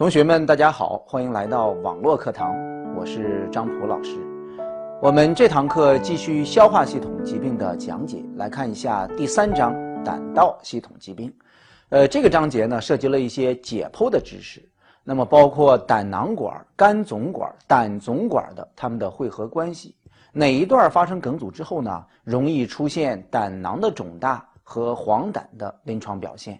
同学们，大家好，欢迎来到网络课堂，我是张普老师。我们这堂课继续消化系统疾病的讲解，来看一下第三章胆道系统疾病。呃，这个章节呢涉及了一些解剖的知识，那么包括胆囊管、肝总管、胆总管的它们的汇合关系，哪一段发生梗阻之后呢，容易出现胆囊的肿大和黄疸的临床表现。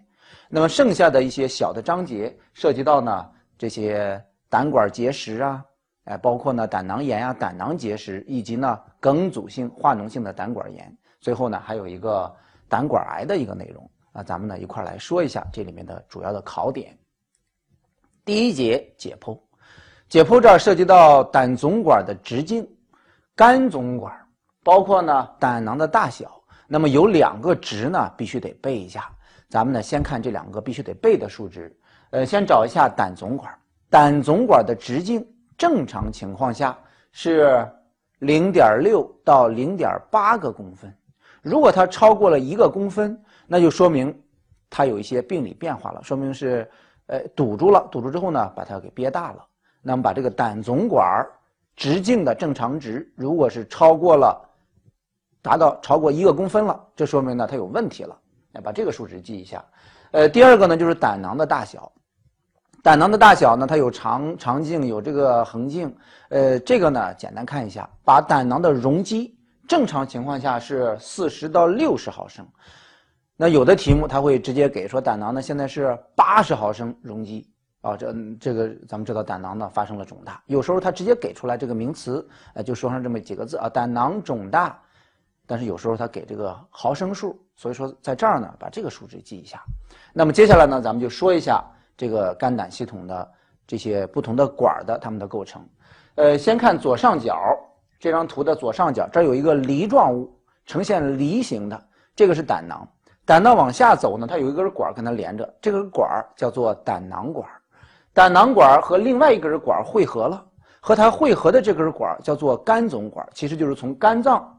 那么剩下的一些小的章节涉及到呢这些胆管结石啊，哎，包括呢胆囊炎啊、胆囊结石，以及呢梗阻性化脓性的胆管炎。最后呢还有一个胆管癌的一个内容啊，咱们呢一块来说一下这里面的主要的考点。第一节解剖，解剖这儿涉及到胆总管的直径、肝总管，包括呢胆囊的大小。那么有两个值呢，必须得背一下。咱们呢，先看这两个必须得背的数值。呃，先找一下胆总管，胆总管的直径正常情况下是零点六到零点八个公分。如果它超过了一个公分，那就说明它有一些病理变化了，说明是呃堵住了。堵住之后呢，把它给憋大了。那么把这个胆总管直径的正常值，如果是超过了，达到超过一个公分了，这说明呢它有问题了。来把这个数值记一下，呃，第二个呢就是胆囊的大小，胆囊的大小呢，它有长长径，有这个横径，呃，这个呢简单看一下，把胆囊的容积，正常情况下是四十到六十毫升，那有的题目它会直接给说胆囊呢现在是八十毫升容积。啊，这这个咱们知道胆囊呢发生了肿大，有时候它直接给出来这个名词，呃，就说上这么几个字啊，胆囊肿大。但是有时候他给这个毫升数，所以说在这儿呢，把这个数值记一下。那么接下来呢，咱们就说一下这个肝胆系统的这些不同的管儿的它们的构成。呃，先看左上角这张图的左上角，这儿有一个梨状物，呈现梨形的，这个是胆囊。胆囊往下走呢，它有一根管跟它连着，这根管儿叫做胆囊管。胆囊管和另外一根管汇合了，和它汇合的这根管叫做肝总管，其实就是从肝脏。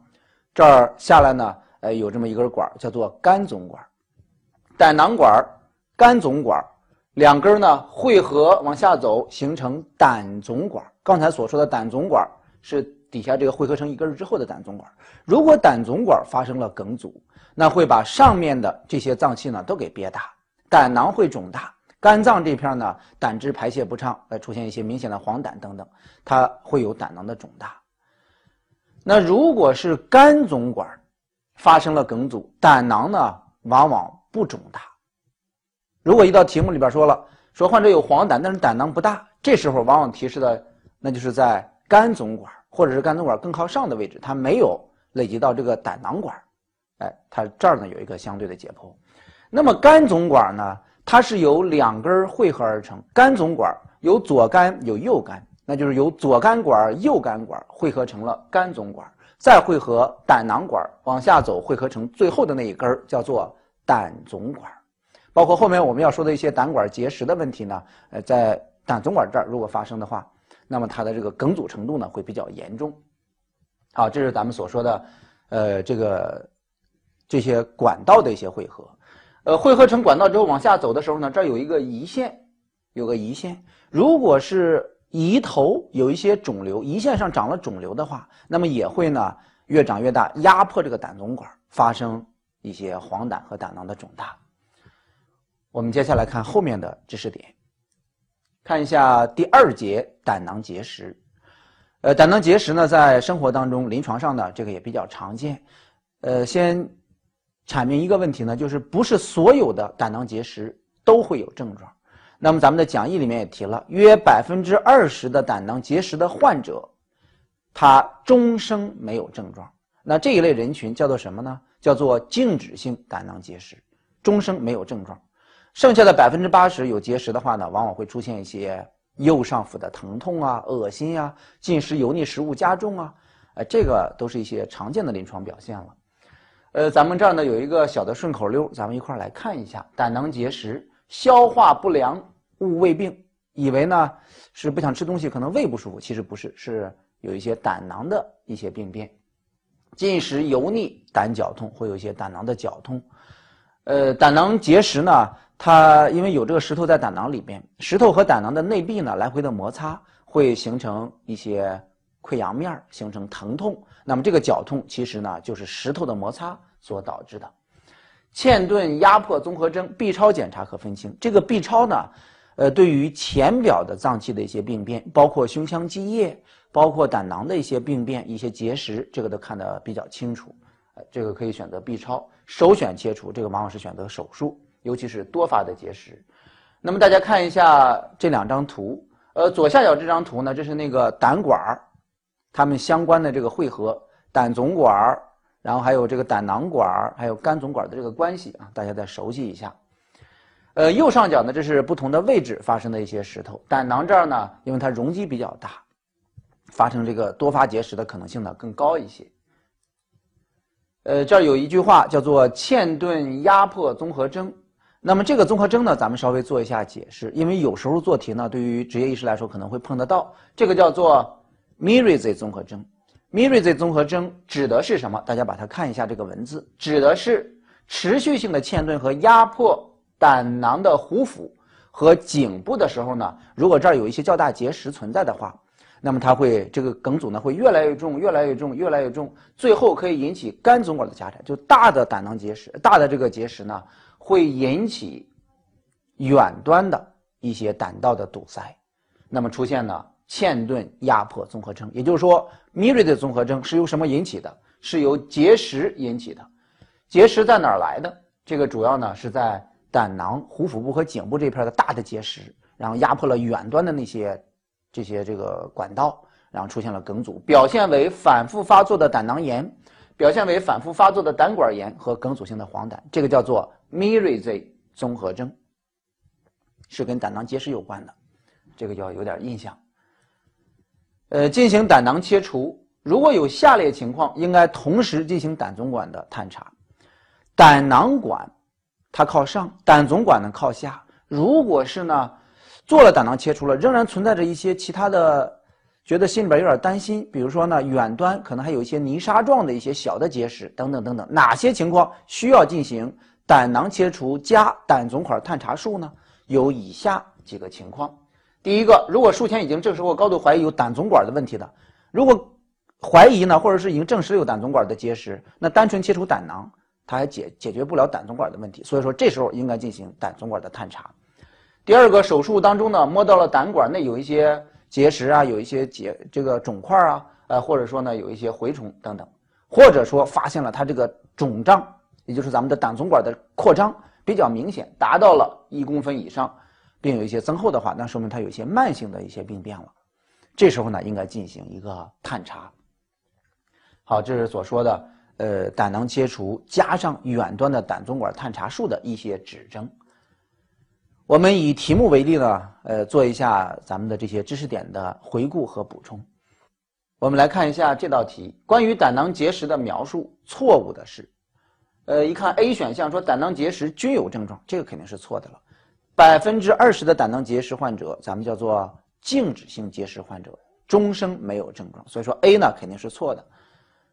这儿下来呢，呃，有这么一根管叫做肝总管，胆囊管、肝总管两根呢汇合往下走，形成胆总管。刚才所说的胆总管是底下这个汇合成一根之后的胆总管。如果胆总管发生了梗阻，那会把上面的这些脏器呢都给憋大，胆囊会肿大，肝脏这片呢胆汁排泄不畅，呃，出现一些明显的黄疸等等，它会有胆囊的肿大。那如果是肝总管发生了梗阻，胆囊呢往往不肿大。如果一道题目里边说了，说患者有黄疸，但是胆囊不大，这时候往往提示的那就是在肝总管或者是肝总管更靠上的位置，它没有累积到这个胆囊管。哎，它这儿呢有一个相对的解剖。那么肝总管呢，它是由两根汇合而成，肝总管有左肝有右肝。那就是由左肝管、右肝管汇合成了肝总管，再汇合胆囊管往下走，汇合成最后的那一根儿叫做胆总管。包括后面我们要说的一些胆管结石的问题呢，呃，在胆总管这儿如果发生的话，那么它的这个梗阻程度呢会比较严重。好，这是咱们所说的，呃，这个这些管道的一些汇合。呃，汇合成管道之后往下走的时候呢，这儿有一个胰腺，有个胰腺，如果是胰头有一些肿瘤，胰腺上长了肿瘤的话，那么也会呢越长越大，压迫这个胆总管，发生一些黄疸和胆囊的肿大。我们接下来看后面的知识点，看一下第二节胆囊结石。呃，胆囊结石呢，在生活当中、临床上呢，这个也比较常见。呃，先阐明一个问题呢，就是不是所有的胆囊结石都会有症状。那么咱们的讲义里面也提了，约百分之二十的胆囊结石的患者，他终生没有症状。那这一类人群叫做什么呢？叫做静止性胆囊结石，终生没有症状。剩下的百分之八十有结石的话呢，往往会出现一些右上腹的疼痛啊、恶心呀、进食油腻食物加重啊，呃，这个都是一些常见的临床表现了。呃，咱们这儿呢有一个小的顺口溜，咱们一块儿来看一下胆囊结石。消化不良，误胃病，以为呢是不想吃东西，可能胃不舒服，其实不是，是有一些胆囊的一些病变。进食油腻，胆绞痛，会有一些胆囊的绞痛。呃，胆囊结石呢，它因为有这个石头在胆囊里边，石头和胆囊的内壁呢来回的摩擦，会形成一些溃疡面，形成疼痛。那么这个绞痛其实呢就是石头的摩擦所导致的。嵌顿压迫综合征 B 超检查可分清，这个 B 超呢，呃，对于浅表的脏器的一些病变，包括胸腔积液，包括胆囊的一些病变、一些结石，这个都看得比较清楚。呃，这个可以选择 B 超，首选切除，这个往往是选择手术。尤其是多发的结石，那么大家看一下这两张图，呃，左下角这张图呢，这是那个胆管儿，它们相关的这个汇合，胆总管儿，然后还有这个胆囊管儿，还有肝总管的这个关系啊，大家再熟悉一下。呃，右上角呢，这是不同的位置发生的一些石头，胆囊这儿呢，因为它容积比较大，发生这个多发结石的可能性呢更高一些。呃，这儿有一句话叫做嵌顿压迫综合征。那么这个综合征呢，咱们稍微做一下解释，因为有时候做题呢，对于职业医师来说可能会碰得到。这个叫做 Mirizi 综合征，Mirizi 综合征指的是什么？大家把它看一下这个文字，指的是持续性的嵌顿和压迫胆囊的壶腹和颈部的时候呢，如果这儿有一些较大结石存在的话，那么它会这个梗阻呢会越来越重，越来越重，越来越重，最后可以引起肝总管的狭窄，就大的胆囊结石，大的这个结石呢。会引起远端的一些胆道的堵塞，那么出现呢嵌顿压迫综合征，也就是说 m i r i 的综合征是由什么引起的？是由结石引起的。结石在哪儿来的？这个主要呢是在胆囊、壶腹部和颈部这片的大的结石，然后压迫了远端的那些这些这个管道，然后出现了梗阻，表现为反复发作的胆囊炎。表现为反复发作的胆管炎和梗阻性的黄疸，这个叫做 Mirizi 综合征，是跟胆囊结石有关的，这个要有点印象。呃，进行胆囊切除，如果有下列情况，应该同时进行胆总管的探查。胆囊管它靠上，胆总管呢靠下。如果是呢，做了胆囊切除了，仍然存在着一些其他的。觉得心里边有点担心，比如说呢，远端可能还有一些泥沙状的一些小的结石等等等等，哪些情况需要进行胆囊切除加胆总管探查术呢？有以下几个情况：第一个，如果术前已经证实或高度怀疑有胆总管的问题的，如果怀疑呢，或者是已经证实有胆总管的结石，那单纯切除胆囊，它还解解决不了胆总管的问题，所以说这时候应该进行胆总管的探查。第二个，手术当中呢，摸到了胆管内有一些。结石啊，有一些结这个肿块啊，呃，或者说呢，有一些蛔虫等等，或者说发现了它这个肿胀，也就是咱们的胆总管的扩张比较明显，达到了一公分以上，并有一些增厚的话，那说明它有一些慢性的一些病变了。这时候呢，应该进行一个探查。好，这是所说的呃胆囊切除加上远端的胆总管探查术的一些指征。我们以题目为例呢，呃，做一下咱们的这些知识点的回顾和补充。我们来看一下这道题，关于胆囊结石的描述，错误的是，呃，一看 A 选项说胆囊结石均有症状，这个肯定是错的了。百分之二十的胆囊结石患者，咱们叫做静止性结石患者，终生没有症状，所以说 A 呢肯定是错的。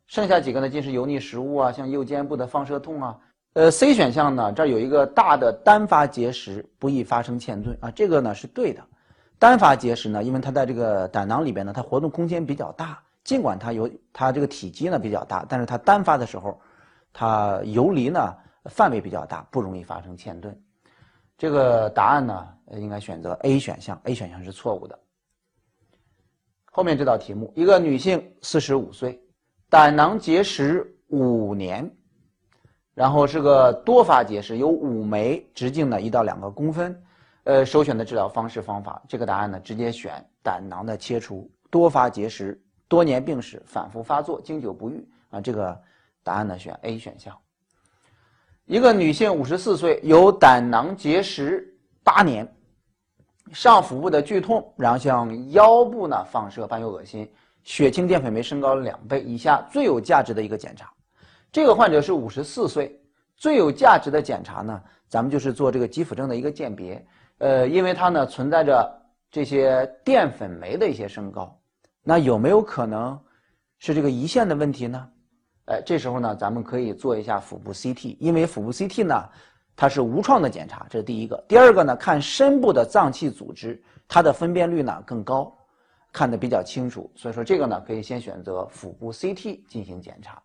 剩下几个呢，尽是油腻食物啊，像右肩部的放射痛啊。呃，C 选项呢，这儿有一个大的单发结石，不易发生嵌顿啊，这个呢是对的。单发结石呢，因为它在这个胆囊里边呢，它活动空间比较大，尽管它有它这个体积呢比较大，但是它单发的时候，它游离呢范围比较大，不容易发生嵌顿。这个答案呢，应该选择 A 选项，A 选项是错误的。后面这道题目，一个女性，四十五岁，胆囊结石五年。然后是个多发结石，有五枚，直径呢一到两个公分，呃，首选的治疗方式方法，这个答案呢直接选胆囊的切除。多发结石，多年病史，反复发作，经久不愈啊，这个答案呢选 A 选项。一个女性，五十四岁，有胆囊结石八年，上腹部的剧痛，然后向腰部呢放射，伴有恶心，血清淀粉酶升高了两倍，以下最有价值的一个检查。这个患者是五十四岁，最有价值的检查呢，咱们就是做这个肌腹症的一个鉴别。呃，因为它呢存在着这些淀粉酶的一些升高，那有没有可能是这个胰腺的问题呢？哎，这时候呢，咱们可以做一下腹部 CT，因为腹部 CT 呢，它是无创的检查，这是第一个。第二个呢，看深部的脏器组织，它的分辨率呢更高，看得比较清楚。所以说这个呢，可以先选择腹部 CT 进行检查。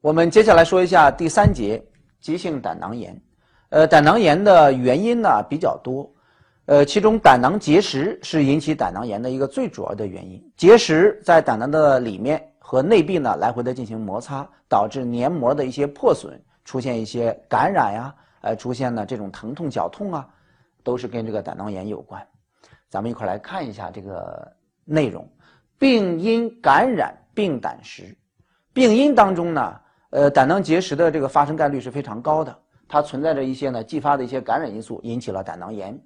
我们接下来说一下第三节，急性胆囊炎。呃，胆囊炎的原因呢比较多，呃，其中胆囊结石是引起胆囊炎的一个最主要的原因。结石在胆囊的里面和内壁呢来回的进行摩擦，导致黏膜的一些破损，出现一些感染呀，呃，出现了这种疼痛、绞痛啊，都是跟这个胆囊炎有关。咱们一块来看一下这个内容：病因感染病胆石，病因当中呢。呃，胆囊结石的这个发生概率是非常高的，它存在着一些呢继发的一些感染因素，引起了胆囊炎。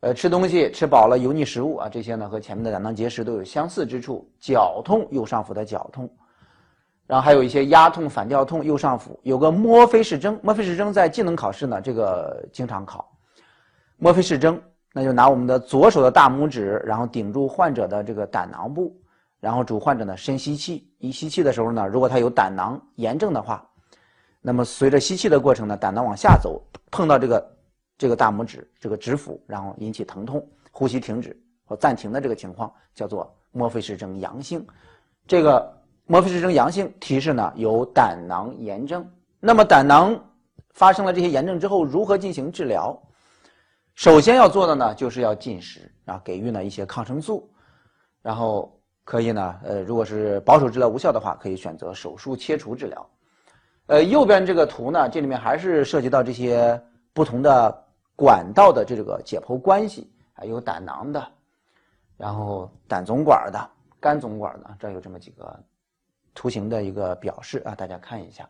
呃，吃东西吃饱了油腻食物啊，这些呢和前面的胆囊结石都有相似之处。绞痛，右上腹的绞痛，然后还有一些压痛、反跳痛，右上腹有个墨菲氏征，墨菲氏征在技能考试呢这个经常考。墨菲氏征，那就拿我们的左手的大拇指，然后顶住患者的这个胆囊部。然后主患者呢深吸气，一吸气的时候呢，如果他有胆囊炎症的话，那么随着吸气的过程呢，胆囊往下走，碰到这个这个大拇指这个指腹，然后引起疼痛、呼吸停止或暂停的这个情况，叫做墨菲氏症阳性。这个墨菲氏症阳性提示呢有胆囊炎症。那么胆囊发生了这些炎症之后，如何进行治疗？首先要做的呢就是要进食啊，给予呢一些抗生素，然后。可以呢，呃，如果是保守治疗无效的话，可以选择手术切除治疗。呃，右边这个图呢，这里面还是涉及到这些不同的管道的这个解剖关系，还有胆囊的，然后胆总管的、肝总管的，这有这么几个图形的一个表示啊，大家看一下。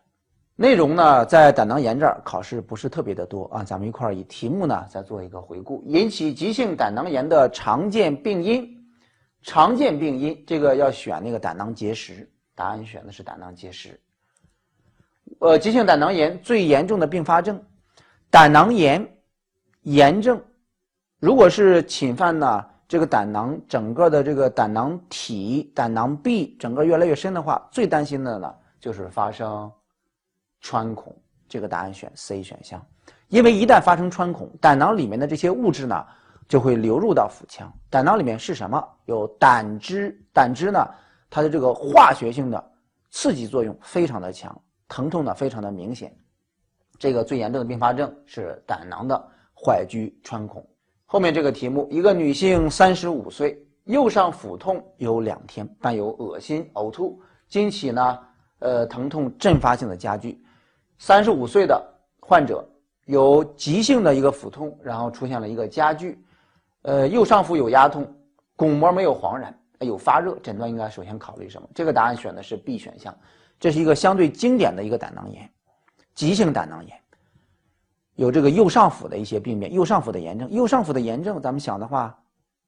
内容呢，在胆囊炎这儿考试不是特别的多啊，咱们一块儿以题目呢再做一个回顾，引起急性胆囊炎的常见病因。常见病因，这个要选那个胆囊结石，答案选的是胆囊结石。呃，急性胆囊炎最严重的并发症，胆囊炎炎症，如果是侵犯呢这个胆囊整个的这个胆囊体、胆囊壁整个越来越深的话，最担心的呢就是发生穿孔。这个答案选 C 选项，因为一旦发生穿孔，胆囊里面的这些物质呢。就会流入到腹腔，胆囊里面是什么？有胆汁，胆汁呢，它的这个化学性的刺激作用非常的强，疼痛呢非常的明显。这个最严重的并发症是胆囊的坏疽穿孔。后面这个题目，一个女性三十五岁，右上腹痛有两天，伴有恶心、呕吐，经起呢，呃，疼痛阵发性的加剧。三十五岁的患者有急性的一个腹痛，然后出现了一个加剧。呃，右上腹有压痛，巩膜没有黄染，有发热，诊断应该首先考虑什么？这个答案选的是 B 选项，这是一个相对经典的一个胆囊炎，急性胆囊炎，有这个右上腹的一些病变，右上腹的炎症，右上腹的炎症，咱们想的话，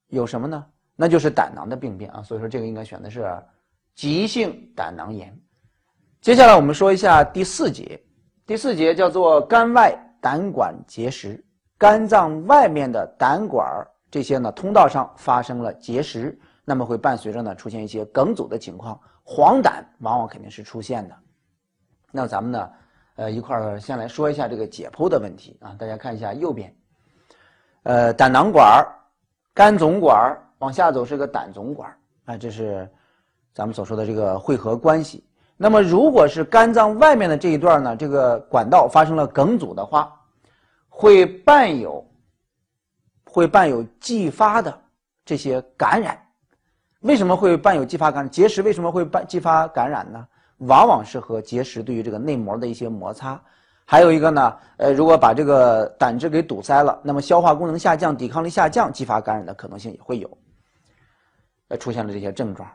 有什么呢？那就是胆囊的病变啊，所以说这个应该选的是急性胆囊炎。接下来我们说一下第四节，第四节叫做肝外胆管结石，肝脏外面的胆管儿。这些呢，通道上发生了结石，那么会伴随着呢出现一些梗阻的情况，黄疸往往肯定是出现的。那咱们呢，呃，一块儿先来说一下这个解剖的问题啊。大家看一下右边，呃，胆囊管、肝总管往下走是个胆总管啊，这是咱们所说的这个汇合关系。那么如果是肝脏外面的这一段呢，这个管道发生了梗阻的话，会伴有。会伴有继发的这些感染，为什么会伴有继发感染？结石为什么会伴继发感染呢？往往是和结石对于这个内膜的一些摩擦，还有一个呢，呃，如果把这个胆汁给堵塞了，那么消化功能下降、抵抗力下降，继发感染的可能性也会有，呃，出现了这些症状。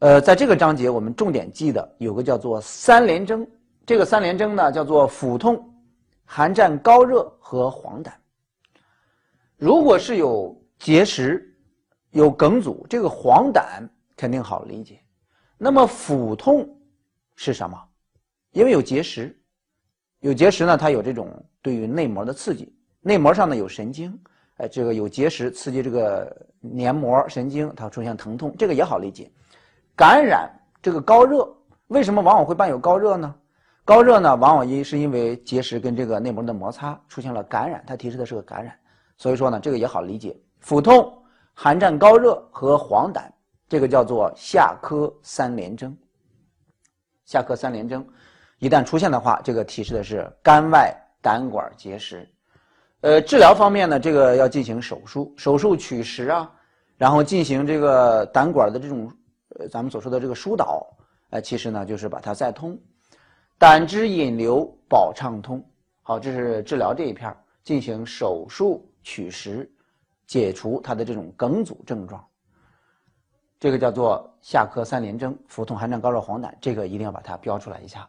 呃，在这个章节我们重点记的有个叫做三联征，这个三联征呢叫做腹痛、寒战、高热和黄疸。如果是有结石、有梗阻，这个黄疸肯定好理解。那么腹痛是什么？因为有结石，有结石呢，它有这种对于内膜的刺激，内膜上呢有神经，哎，这个有结石刺激这个黏膜神经，它出现疼痛，这个也好理解。感染这个高热，为什么往往会伴有高热呢？高热呢，往往因是因为结石跟这个内膜的摩擦出现了感染，它提示的是个感染。所以说呢，这个也好理解。腹痛、寒战、高热和黄疸，这个叫做下科三联征。下科三联征一旦出现的话，这个提示的是肝外胆管结石。呃，治疗方面呢，这个要进行手术，手术取石啊，然后进行这个胆管的这种，呃，咱们所说的这个疏导，呃，其实呢就是把它再通。胆汁引流保畅通，好，这是治疗这一片进行手术取石，解除它的这种梗阻症状。这个叫做下科三联征：腹痛、寒战、高热、黄疸。这个一定要把它标出来一下。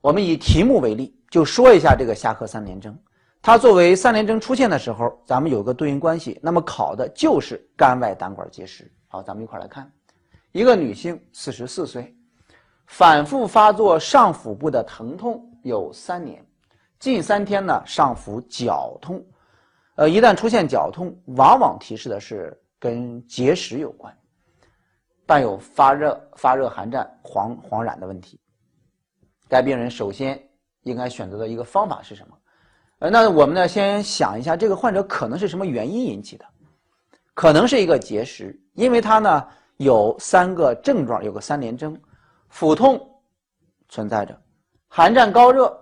我们以题目为例，就说一下这个下科三联征。它作为三联征出现的时候，咱们有个对应关系，那么考的就是肝外胆管结石。好，咱们一块来看，一个女性，四十四岁。反复发作上腹部的疼痛有三年，近三天呢上腹绞痛，呃，一旦出现绞痛，往往提示的是跟结石有关，伴有发热、发热、寒战、黄黄染的问题。该病人首先应该选择的一个方法是什么？呃，那我们呢先想一下，这个患者可能是什么原因引起的？可能是一个结石，因为他呢有三个症状，有个三联征。腹痛存在着，寒战、高热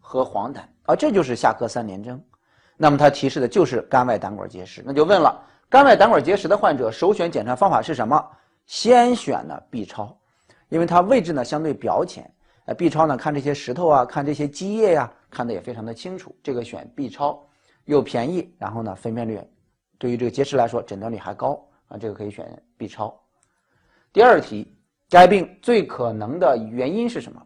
和黄疸啊，这就是下科三联征。那么它提示的就是肝外胆管结石。那就问了，肝外胆管结石的患者首选检查方法是什么？先选呢 B 超，因为它位置呢相对表浅。呃，B 超呢看这些石头啊，看这些积液呀，看得也非常的清楚。这个选 B 超又便宜，然后呢分辨率对于这个结石来说诊断率还高啊，这个可以选 B 超。第二题。该病最可能的原因是什么？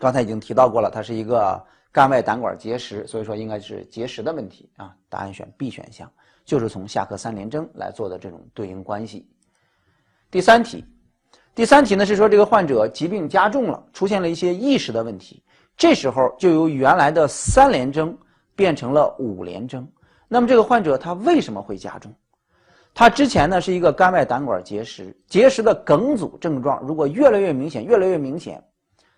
刚才已经提到过了，它是一个肝外胆管结石，所以说应该是结石的问题啊。答案选 B 选项，就是从下颌三联征来做的这种对应关系。第三题，第三题呢是说这个患者疾病加重了，出现了一些意识的问题，这时候就由原来的三联征变成了五联征。那么这个患者他为什么会加重？他之前呢是一个肝外胆管结石，结石的梗阻症状如果越来越明显，越来越明显，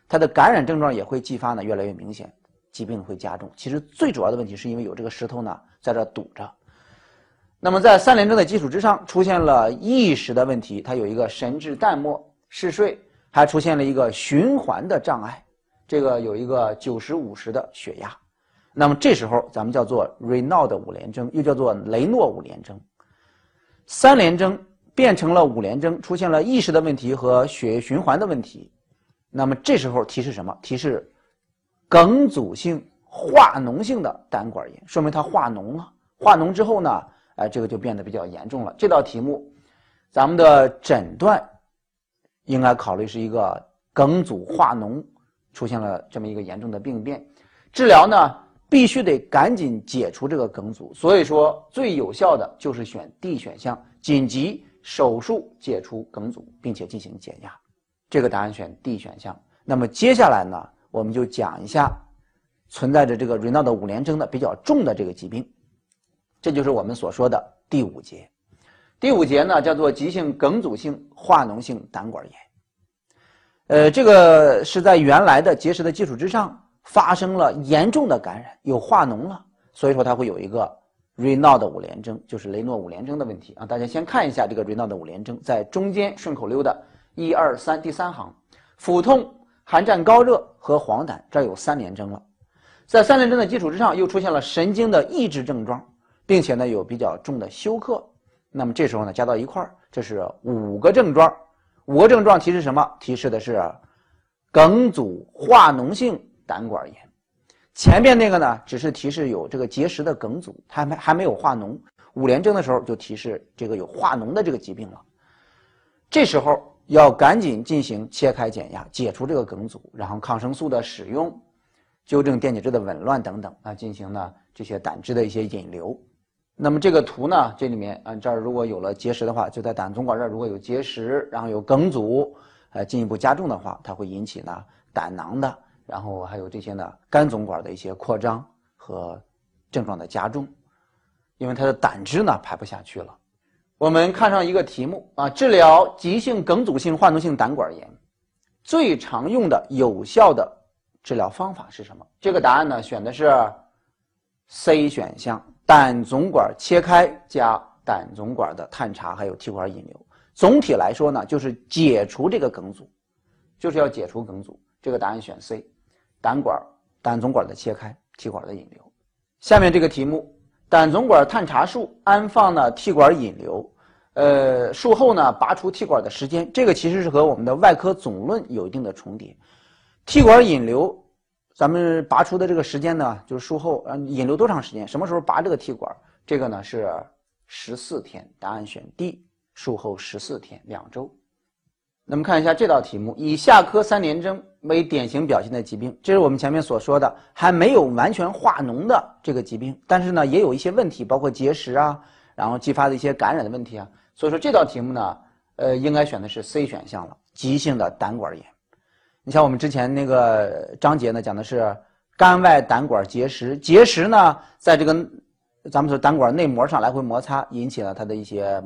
它的感染症状也会继发呢，越来越明显，疾病会加重。其实最主要的问题是因为有这个石头呢在这堵着。那么在三联征的基础之上，出现了意识的问题，它有一个神志淡漠、嗜睡，还出现了一个循环的障碍，这个有一个九十五十的血压。那么这时候咱们叫做 Raynaud 五联征，又叫做雷诺五联征。三联征变成了五联征，出现了意识的问题和血液循环的问题。那么这时候提示什么？提示梗阻性化脓性的胆管炎，说明它化脓了。化脓之后呢，哎，这个就变得比较严重了。这道题目，咱们的诊断应该考虑是一个梗阻化脓出现了这么一个严重的病变，治疗呢？必须得赶紧解除这个梗阻，所以说最有效的就是选 D 选项，紧急手术解除梗阻，并且进行减压。这个答案选 D 选项。那么接下来呢，我们就讲一下存在着这个 Raynaud 五联征的比较重的这个疾病，这就是我们所说的第五节。第五节呢叫做急性梗阻性化脓性胆管炎。呃，这个是在原来的结石的基础之上。发生了严重的感染，有化脓了，所以说它会有一个 Renaud 五联征，就是雷诺五联征的问题啊。大家先看一下这个 Renaud 五联征，在中间顺口溜的一二三第三行，腹痛、寒战、高热和黄疸，这有三联征了。在三联征的基础之上，又出现了神经的抑制症状，并且呢有比较重的休克。那么这时候呢加到一块儿，这是五个症状。五个症状提示什么？提示的是梗阻化脓性。胆管炎，前面那个呢，只是提示有这个结石的梗阻，还没还没有化脓。五联征的时候就提示这个有化脓的这个疾病了。这时候要赶紧进行切开减压，解除这个梗阻，然后抗生素的使用，纠正电解质的紊乱等等啊，进行呢这些胆汁的一些引流。那么这个图呢，这里面啊这儿如果有了结石的话，就在胆总管这儿如果有结石，然后有梗阻，呃进一步加重的话，它会引起呢胆囊的。然后还有这些呢，肝总管的一些扩张和症状的加重，因为他的胆汁呢排不下去了。我们看上一个题目啊，治疗急性梗阻性化脓性胆管炎，最常用的有效的治疗方法是什么？这个答案呢，选的是 C 选项，胆总管切开加胆总管的探查，还有气管引流。总体来说呢，就是解除这个梗阻，就是要解除梗阻。这个答案选 C，胆管、胆总管的切开，气管的引流。下面这个题目，胆总管探查术安放呢气管引流。呃，术后呢，拔除气管的时间，这个其实是和我们的外科总论有一定的重叠。气管引流，咱们拔出的这个时间呢，就是术后啊，引流多长时间？什么时候拔这个气管？这个呢是十四天，答案选 D，术后十四天，两周。那么看一下这道题目，以下科三联征为典型表现的疾病，这是我们前面所说的还没有完全化脓的这个疾病，但是呢，也有一些问题，包括结石啊，然后继发的一些感染的问题啊。所以说这道题目呢，呃，应该选的是 C 选项了，急性的胆管炎。你像我们之前那个章节呢，讲的是肝外胆管结石，结石呢在这个咱们说胆管内膜上来回摩擦，引起了它的一些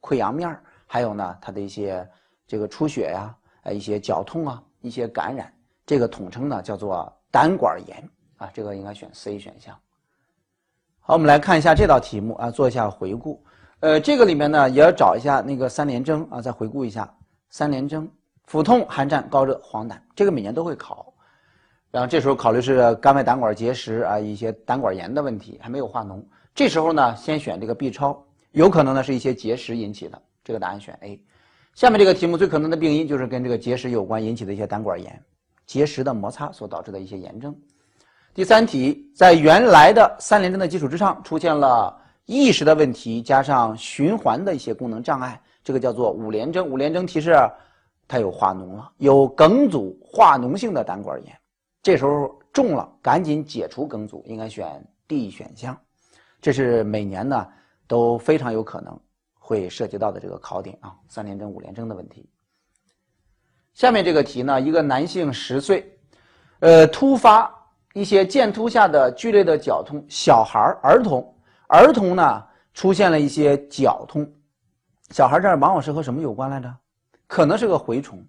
溃疡面还有呢它的一些这个出血呀，呃，一些绞痛啊，一些感染，这个统称呢叫做胆管炎啊，这个应该选 C 选项。好，我们来看一下这道题目啊，做一下回顾。呃，这个里面呢也要找一下那个三联征啊，再回顾一下三联征：腹痛、寒战、高热、黄疸，这个每年都会考。然后这时候考虑是肝外胆管结石啊，一些胆管炎的问题，还没有化脓。这时候呢，先选这个 B 超，有可能呢是一些结石引起的，这个答案选 A。下面这个题目最可能的病因就是跟这个结石有关引起的一些胆管炎，结石的摩擦所导致的一些炎症。第三题，在原来的三联征的基础之上，出现了。意识的问题加上循环的一些功能障碍，这个叫做五联征。五联征提示它有化脓了，有梗阻化脓性的胆管炎。这时候中了，赶紧解除梗阻，应该选 D 选项。这是每年呢都非常有可能会涉及到的这个考点啊，三联征、五联征的问题。下面这个题呢，一个男性十岁，呃，突发一些剑突下的剧烈的绞痛，小孩儿童。儿童呢出现了一些绞痛，小孩这儿往往是和什么有关来着？可能是个蛔虫。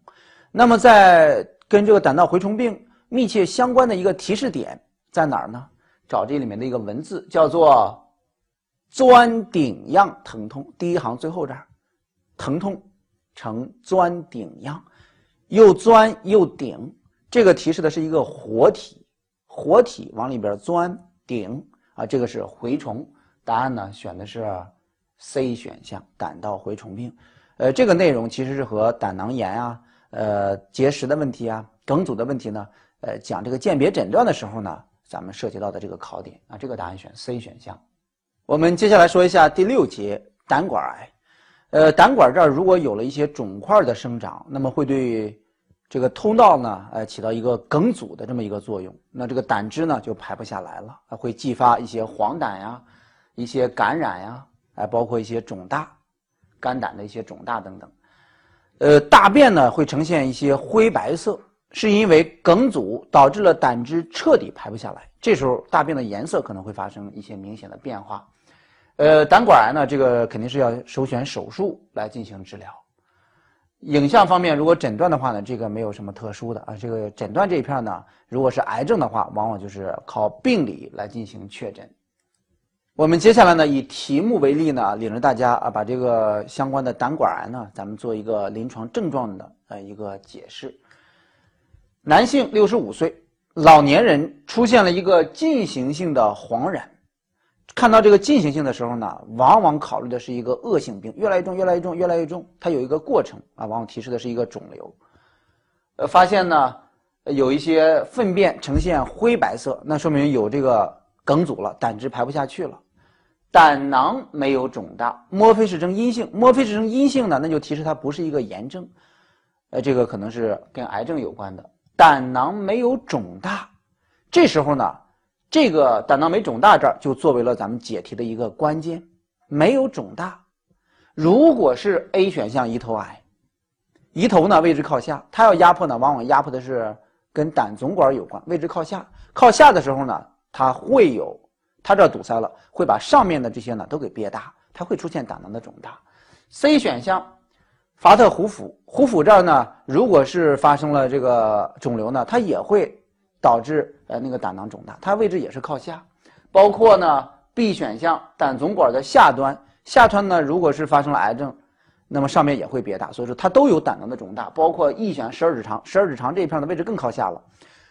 那么在跟这个胆道蛔虫病密切相关的一个提示点在哪儿呢？找这里面的一个文字叫做钻顶样疼痛。第一行最后这儿，疼痛呈钻顶样，又钻又顶，这个提示的是一个活体，活体往里边钻顶啊，这个是蛔虫。答案呢选的是 C 选项，胆道蛔虫病。呃，这个内容其实是和胆囊炎啊、呃结石的问题啊、梗阻的问题呢，呃讲这个鉴别诊断的时候呢，咱们涉及到的这个考点啊，这个答案选 C 选项。我们接下来说一下第六节胆管癌。呃，胆管这儿如果有了一些肿块的生长，那么会对这个通道呢，呃起到一个梗阻的这么一个作用，那这个胆汁呢就排不下来了，会继发一些黄疸呀。一些感染呀，哎，包括一些肿大，肝胆的一些肿大等等，呃，大便呢会呈现一些灰白色，是因为梗阻导致了胆汁彻底排不下来，这时候大便的颜色可能会发生一些明显的变化，呃，胆管癌呢，这个肯定是要首选手术来进行治疗。影像方面，如果诊断的话呢，这个没有什么特殊的啊，这个诊断这一片呢，如果是癌症的话，往往就是靠病理来进行确诊。我们接下来呢，以题目为例呢，领着大家啊，把这个相关的胆管癌呢，咱们做一个临床症状的呃一个解释。男性，六十五岁，老年人，出现了一个进行性的黄疸。看到这个进行性的时候呢，往往考虑的是一个恶性病，越来越重，越来越重，越来越重，它有一个过程啊，往往提示的是一个肿瘤。呃，发现呢，有一些粪便呈现灰白色，那说明有这个梗阻了，胆汁排不下去了。胆囊没有肿大，莫非是呈阴性？莫非是呈阴性呢？那就提示它不是一个炎症，呃，这个可能是跟癌症有关的。胆囊没有肿大，这时候呢，这个胆囊没肿大这儿就作为了咱们解题的一个关键，没有肿大。如果是 A 选项胰头癌，胰头呢位置靠下，它要压迫呢，往往压迫的是跟胆总管有关，位置靠下，靠下的时候呢，它会有。它这堵塞了，会把上面的这些呢都给憋大，它会出现胆囊的肿大。C 选项，法特胡府，胡府这儿呢，如果是发生了这个肿瘤呢，它也会导致呃那个胆囊肿大，它位置也是靠下。包括呢 B 选项胆总管的下端，下端呢如果是发生了癌症，那么上面也会别大，所以说它都有胆囊的肿大。包括 E 选十二指肠，十二指肠这一片的位置更靠下了，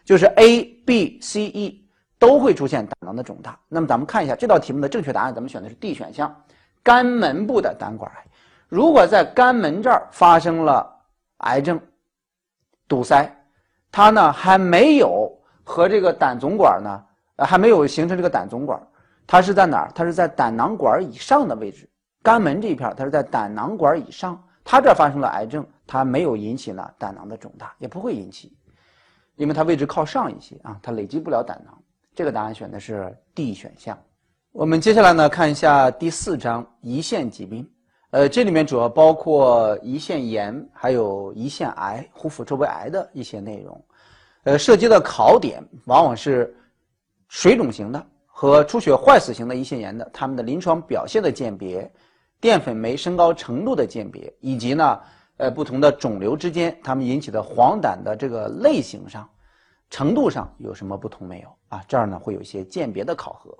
就是 A、B、C、E 都会出现胆囊的肿大。那么咱们看一下这道题目的正确答案，咱们选的是 D 选项，肝门部的胆管癌。如果在肝门这儿发生了癌症堵塞，它呢还没有和这个胆总管呢，呃还没有形成这个胆总管，它是在哪儿？它是在胆囊管以上的位置，肝门这一片它是在胆囊管以上，它这儿发生了癌症，它没有引起呢胆囊的肿大，也不会引起，因为它位置靠上一些啊，它累积不了胆囊。这个答案选的是 D 选项。我们接下来呢看一下第四章胰腺疾病。呃，这里面主要包括胰腺炎，还有胰腺癌、壶腹周围癌的一些内容。呃，涉及的考点往往是水肿型的和出血坏死型的胰腺炎的，他们的临床表现的鉴别，淀粉酶升高程度的鉴别，以及呢，呃，不同的肿瘤之间他们引起的黄疸的这个类型上、程度上有什么不同没有啊？这儿呢会有一些鉴别的考核。